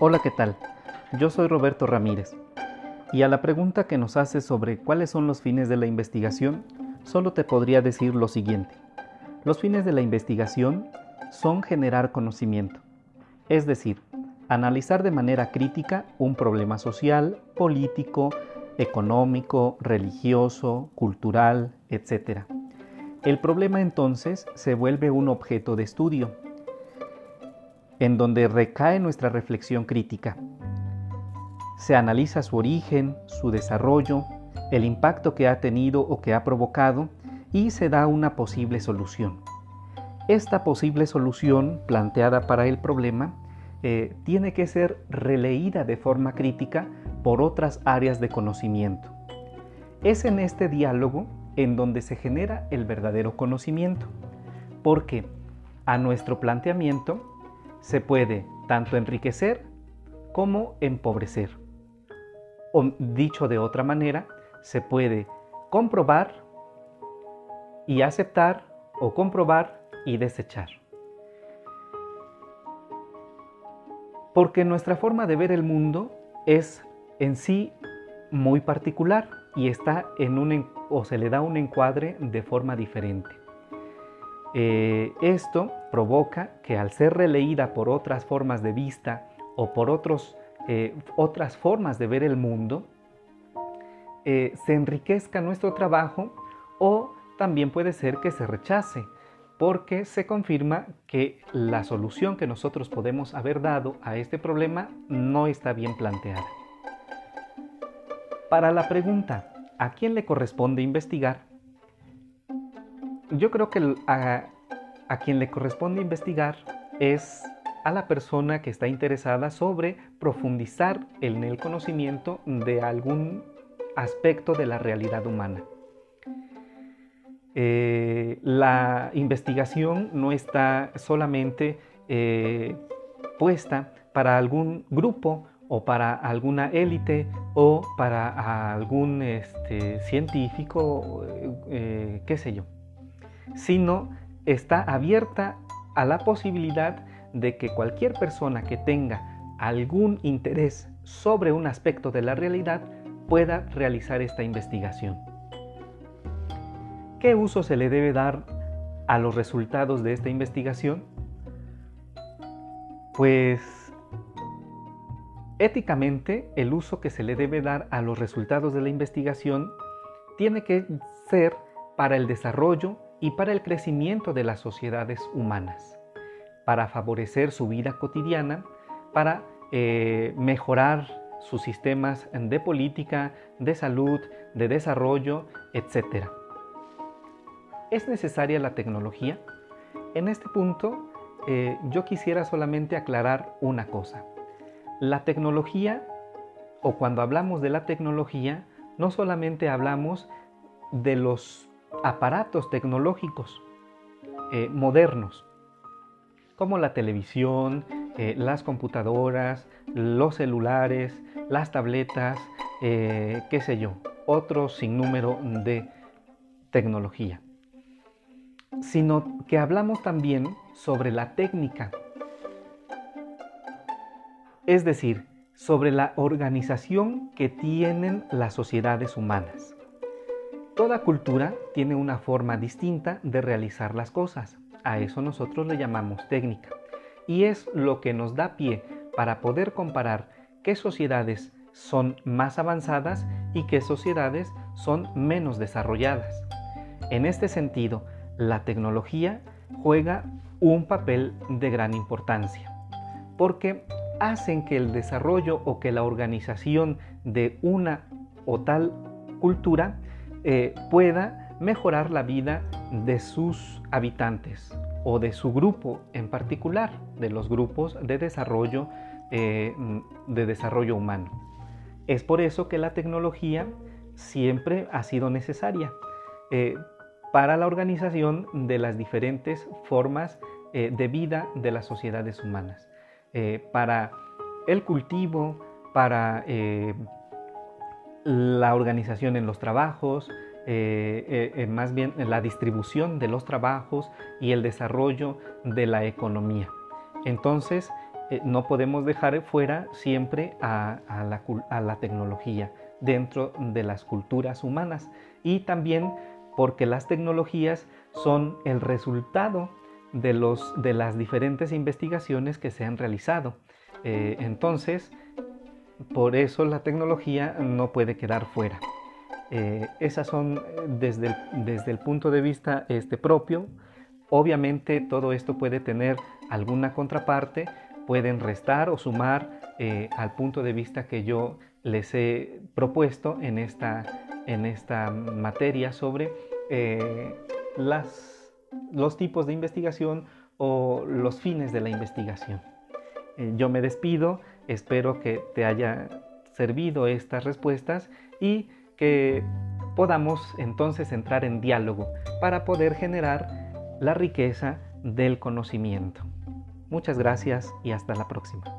Hola, ¿qué tal? Yo soy Roberto Ramírez y a la pregunta que nos hace sobre cuáles son los fines de la investigación, solo te podría decir lo siguiente. Los fines de la investigación son generar conocimiento, es decir, analizar de manera crítica un problema social, político, económico, religioso, cultural, etc. El problema entonces se vuelve un objeto de estudio, en donde recae nuestra reflexión crítica. Se analiza su origen, su desarrollo, el impacto que ha tenido o que ha provocado y se da una posible solución. Esta posible solución planteada para el problema eh, tiene que ser releída de forma crítica por otras áreas de conocimiento. Es en este diálogo en donde se genera el verdadero conocimiento, porque a nuestro planteamiento se puede tanto enriquecer como empobrecer. O dicho de otra manera, se puede comprobar y aceptar o comprobar y desechar. Porque nuestra forma de ver el mundo es en sí muy particular y está en un o se le da un encuadre de forma diferente. Eh, esto provoca que al ser releída por otras formas de vista o por otros, eh, otras formas de ver el mundo, eh, se enriquezca nuestro trabajo o también puede ser que se rechace, porque se confirma que la solución que nosotros podemos haber dado a este problema no está bien planteada. Para la pregunta, ¿a quién le corresponde investigar? Yo creo que a, quien le corresponde investigar es a la persona que está interesada sobre profundizar en el conocimiento de algún aspecto de la realidad humana. Eh, la investigación no está solamente eh, puesta para algún grupo o para alguna élite o para algún este, científico, eh, qué sé yo, sino está abierta a la posibilidad de que cualquier persona que tenga algún interés sobre un aspecto de la realidad pueda realizar esta investigación. ¿Qué uso se le debe dar a los resultados de esta investigación? Pues éticamente el uso que se le debe dar a los resultados de la investigación tiene que ser para el desarrollo y para el crecimiento de las sociedades humanas, para favorecer su vida cotidiana, para eh, mejorar sus sistemas de política, de salud, de desarrollo, etc. ¿Es necesaria la tecnología? En este punto eh, yo quisiera solamente aclarar una cosa. La tecnología, o cuando hablamos de la tecnología, no solamente hablamos de los aparatos tecnológicos eh, modernos, como la televisión, eh, las computadoras, los celulares, las tabletas, eh, qué sé yo, otro sinnúmero de tecnología, sino que hablamos también sobre la técnica, es decir, sobre la organización que tienen las sociedades humanas. Toda cultura tiene una forma distinta de realizar las cosas. A eso nosotros le llamamos técnica. Y es lo que nos da pie para poder comparar qué sociedades son más avanzadas y qué sociedades son menos desarrolladas. En este sentido, la tecnología juega un papel de gran importancia, porque hacen que el desarrollo o que la organización de una o tal cultura eh, pueda mejorar la vida de sus habitantes o de su grupo en particular, de los grupos de desarrollo, eh, de desarrollo humano. Es por eso que la tecnología siempre ha sido necesaria eh, para la organización de las diferentes formas de vida de las sociedades humanas, para el cultivo, para la organización en los trabajos, eh, eh, eh, más bien la distribución de los trabajos y el desarrollo de la economía. Entonces, no podemos dejar fuera siempre a, la, tecnología dentro de las culturas humanas y también porque las tecnologías son el resultado de, los, de las diferentes investigaciones que se han realizado. Entonces, por eso la tecnología no puede quedar fuera. Eh, esas son desde el, desde el, punto de vista este, propio. Obviamente todo esto puede tener alguna contraparte, pueden restar o sumar eh, al punto de vista que yo les he propuesto en esta, en esta materia sobre las, los tipos de investigación o los fines de la investigación. Eh, yo me despido, espero que te haya servido estas respuestas y que podamos entonces entrar en diálogo para poder generar la riqueza del conocimiento. Muchas gracias y hasta la próxima.